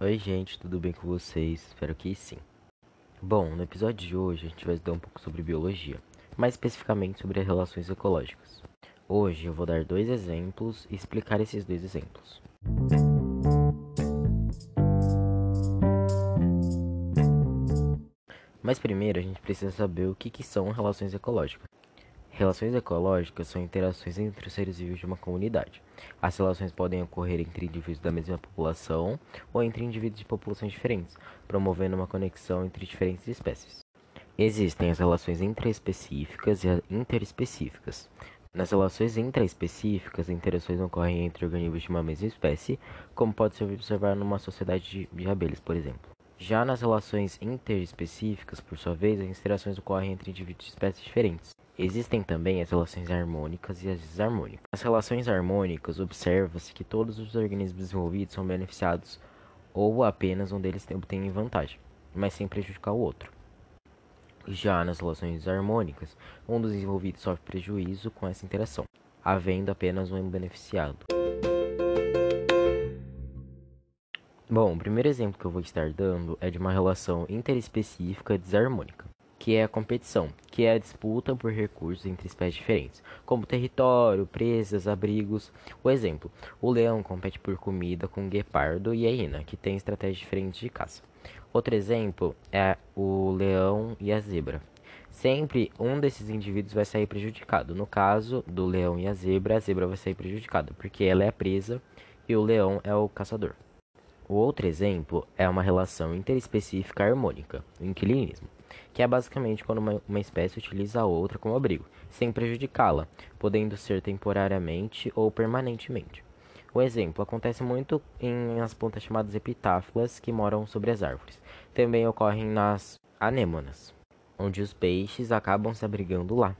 Oi, gente, tudo bem com vocês? Espero que sim. Bom, no episódio de hoje a gente vai estudar um pouco sobre biologia, mais especificamente sobre as relações ecológicas. Hoje eu vou dar dois exemplos e explicar esses dois exemplos. Mas primeiro a gente precisa saber o que, que são relações ecológicas. Relações ecológicas são interações entre os seres vivos de uma comunidade. As relações podem ocorrer entre indivíduos da mesma população ou entre indivíduos de populações diferentes, promovendo uma conexão entre diferentes espécies. Existem as relações intraespecíficas e interespecíficas. Nas relações intraespecíficas, interações ocorrem entre organismos de uma mesma espécie, como pode ser observado numa sociedade de abelhas, por exemplo. Já nas relações interespecíficas, por sua vez, as interações ocorrem entre indivíduos de espécies diferentes. Existem também as relações harmônicas e as desarmônicas. Nas relações harmônicas, observa-se que todos os organismos desenvolvidos são beneficiados ou apenas um deles obtém vantagem, mas sem prejudicar o outro. Já nas relações desarmônicas, um dos envolvidos sofre prejuízo com essa interação, havendo apenas um beneficiado. Bom, o primeiro exemplo que eu vou estar dando é de uma relação interespecífica desarmônica, que é a competição, que é a disputa por recursos entre espécies diferentes, como território, presas, abrigos. O exemplo: o leão compete por comida com o guepardo e a hiena, que tem estratégias diferentes de caça. Outro exemplo é o leão e a zebra. Sempre um desses indivíduos vai sair prejudicado. No caso do leão e a zebra, a zebra vai sair prejudicada, porque ela é a presa e o leão é o caçador. O outro exemplo é uma relação interespecífica harmônica, o inquilinismo, que é basicamente quando uma, uma espécie utiliza a outra como abrigo, sem prejudicá-la, podendo ser temporariamente ou permanentemente. O exemplo acontece muito em as plantas chamadas epitáfilas que moram sobre as árvores. Também ocorrem nas anêmonas, onde os peixes acabam se abrigando lá.